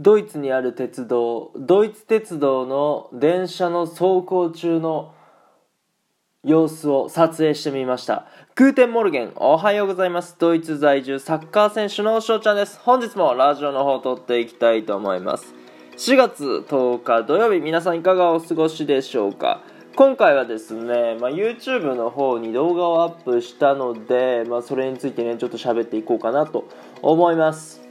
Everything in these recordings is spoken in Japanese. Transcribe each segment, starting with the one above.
ドイツにある鉄道ドイツ鉄道の電車の走行中の様子を撮影してみました。 Guten Morgen おはようございます。ドイツ在住サッカー選手の翔ちゃんです。本日もラジオの方を撮っていきたいと思います。4月10日土曜日皆さんいかがお過ごしでしょうか？今回はですね、まあ、YouTube の方に動画をアップしたので、まあ、それについてねちょっと喋っていこうかなと思います。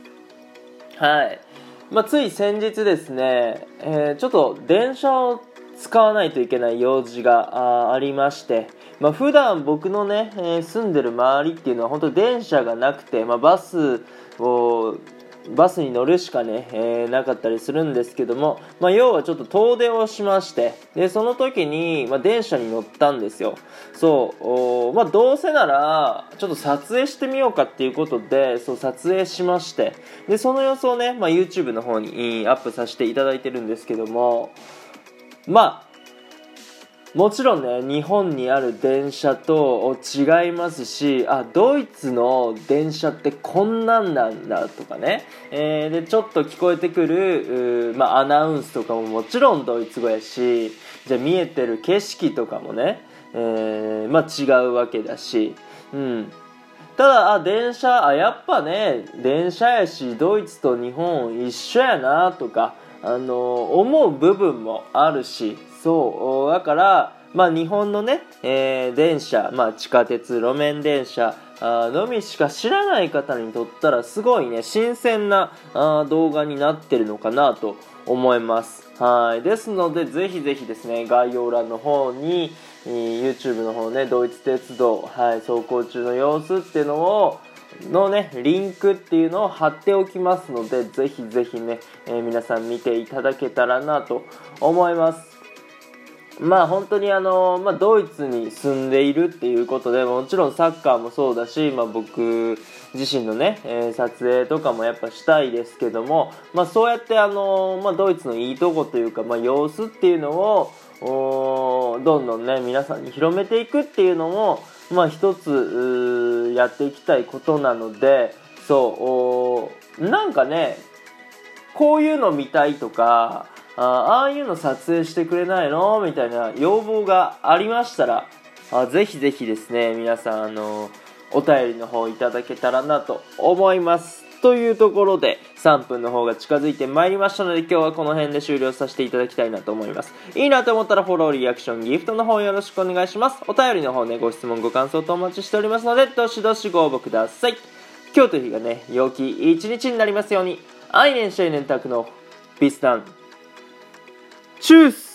はい。まあ、つい先日ですね、えー、ちょっと電車を使わないといけない用事がありまして、まあ、普段僕のね、えー、住んでる周りっていうのは本当電車がなくて、まあ、バスをバスに乗るしかね、えー、なかったりするんですけども、まあ、要はちょっと遠出をしましてでその時に、まあ、電車に乗ったんですよ。そうまあ、どうせならちょっと撮影してみようかっていうことでそう撮影しましてでその様子をね、まあ、YouTube の方にアップさせていただいてるんですけどもまあもちろんね日本にある電車と違いますしあドイツの電車ってこんなんなんだとかね、えー、でちょっと聞こえてくる、まあ、アナウンスとかももちろんドイツ語やしじゃ見えてる景色とかもね、えー、まあ、違うわけだし、うん、ただあ電車あやっぱね電車やしドイツと日本一緒やなとかあの思う部分もあるし。そうだからまあ日本のね、えー、電車、まあ、地下鉄路面電車あのみしか知らない方にとったらすごいね新鮮なあ動画になってるのかなと思います。はい。ですのでぜひぜひですね概要欄の方に YouTube の方ねドイツ鉄道、はい、走行中の様子っていうのをのねリンクっていうのを貼っておきますのでぜひぜひね、えー、皆さん見ていただけたらなと思います。まあ本当にあの、まあ、ドイツに住んでいるっていうことでもちろんサッカーもそうだし、まあ、僕自身のね、えー、撮影とかもやっぱしたいですけども、まあ、そうやってあの、まあ、ドイツのいいとこというか、まあ、様子っていうのをどんどんね皆さんに広めていくっていうのも、まあ、一つやっていきたいことなのでそうなんかねこういうの見たいとかあああいうの撮影してくれないの？みたいな要望がありましたらあぜひぜひですね皆さんあのお便りの方いただけたらなと思います。というところで3分の方が近づいてまいりましたので今日はこの辺で終了させていただきたいなと思います。いいなと思ったらフォローリアクションギフトの方よろしくお願いします。お便りの方ねご質問ご感想とお待ちしておりますのでどしどしご応募ください。今日という日がね陽気一日になりますように。愛年シェイネンタクのビスタン Tschüss!